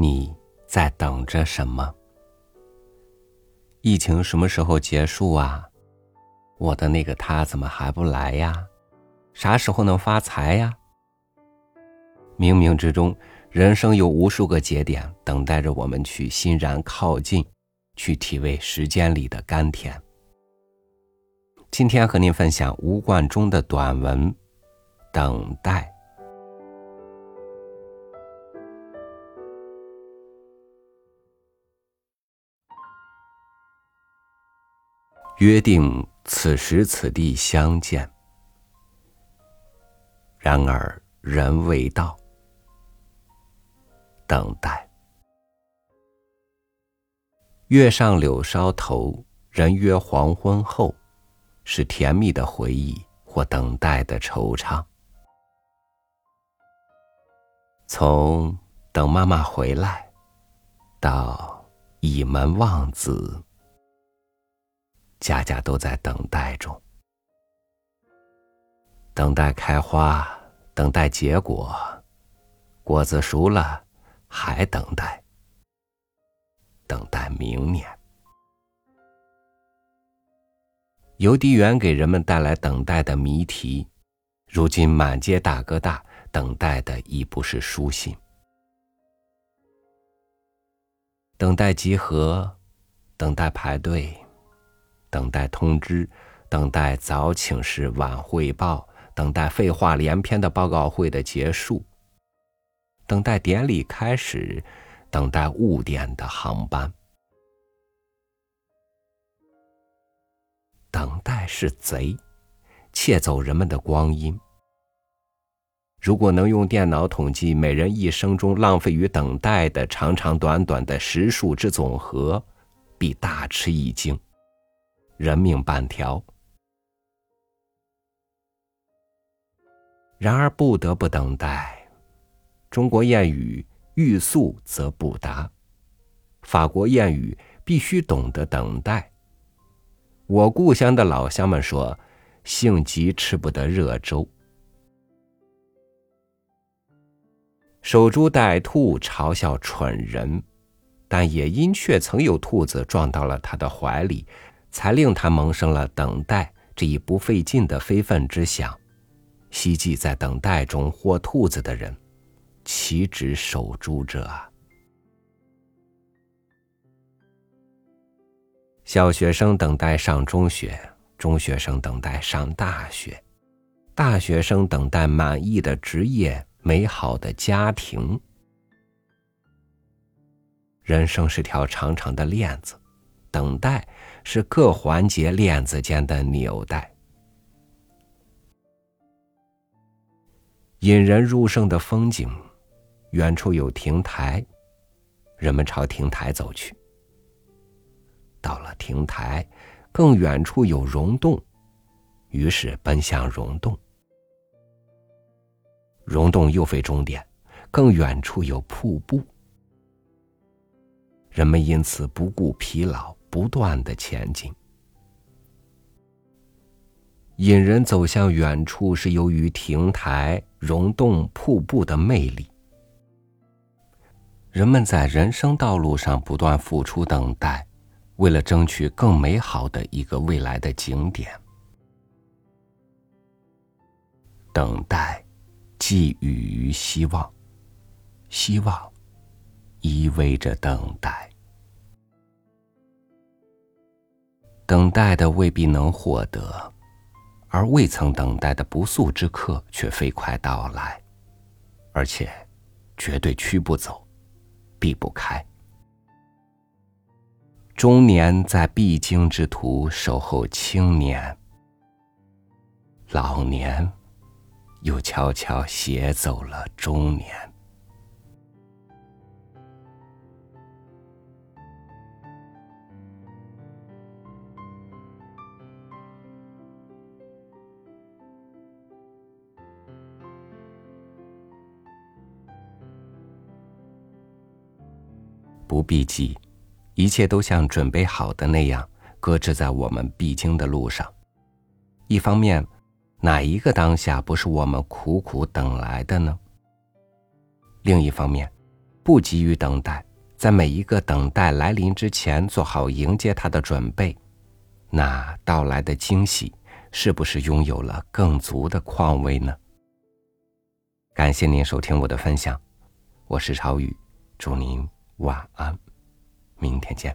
你在等着什么？疫情什么时候结束啊？我的那个他怎么还不来呀？啥时候能发财呀？冥冥之中，人生有无数个节点等待着我们去欣然靠近，去体味时间里的甘甜。今天和您分享吴冠中的短文《等待》。约定此时此地相见，然而人未到。等待。月上柳梢头，人约黄昏后，是甜蜜的回忆或等待的惆怅。从等妈妈回来，到倚门望子。家家都在等待中，等待开花，等待结果，果子熟了，还等待，等待明年。邮递员给人们带来等待的谜题，如今满街大哥大，等待的已不是书信，等待集合，等待排队。等待通知，等待早请示晚汇报，等待废话连篇的报告会的结束，等待典礼开始，等待误点的航班。等待是贼，窃走人们的光阴。如果能用电脑统计每人一生中浪费于等待的长长短短的时数之总和，必大吃一惊。人命半条，然而不得不等待。中国谚语“欲速则不达”，法国谚语“必须懂得等待”。我故乡的老乡们说：“性急吃不得热粥。”守株待兔，嘲笑蠢人，但也因却曾有兔子撞到了他的怀里。才令他萌生了等待这一不费劲的非分之想，希冀在等待中获兔子的人，岂止守株者啊！小学生等待上中学，中学生等待上大学，大学生等待满意的职业、美好的家庭。人生是条长长的链子。等待是各环节链子间的纽带。引人入胜的风景，远处有亭台，人们朝亭台走去。到了亭台，更远处有溶洞，于是奔向溶洞。溶洞又非终点，更远处有瀑布，人们因此不顾疲劳。不断的前进，引人走向远处是由于亭台、溶洞、瀑布的魅力。人们在人生道路上不断付出等待，为了争取更美好的一个未来的景点。等待，寄予于希望，希望依偎着等待。等待的未必能获得，而未曾等待的不速之客却飞快到来，而且绝对驱不走，避不开。中年在必经之途守候青年，老年又悄悄携走了中年。不必急，一切都像准备好的那样搁置在我们必经的路上。一方面，哪一个当下不是我们苦苦等来的呢？另一方面，不急于等待，在每一个等待来临之前做好迎接它的准备，那到来的惊喜是不是拥有了更足的况味呢？感谢您收听我的分享，我是超宇，祝您晚安，明天见。